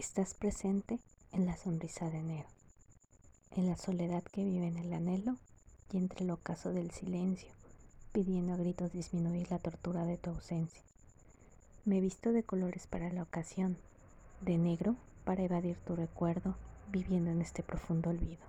Estás presente en la sonrisa de enero, en la soledad que vive en el anhelo y entre el ocaso del silencio, pidiendo a gritos disminuir la tortura de tu ausencia. Me he visto de colores para la ocasión, de negro para evadir tu recuerdo, viviendo en este profundo olvido.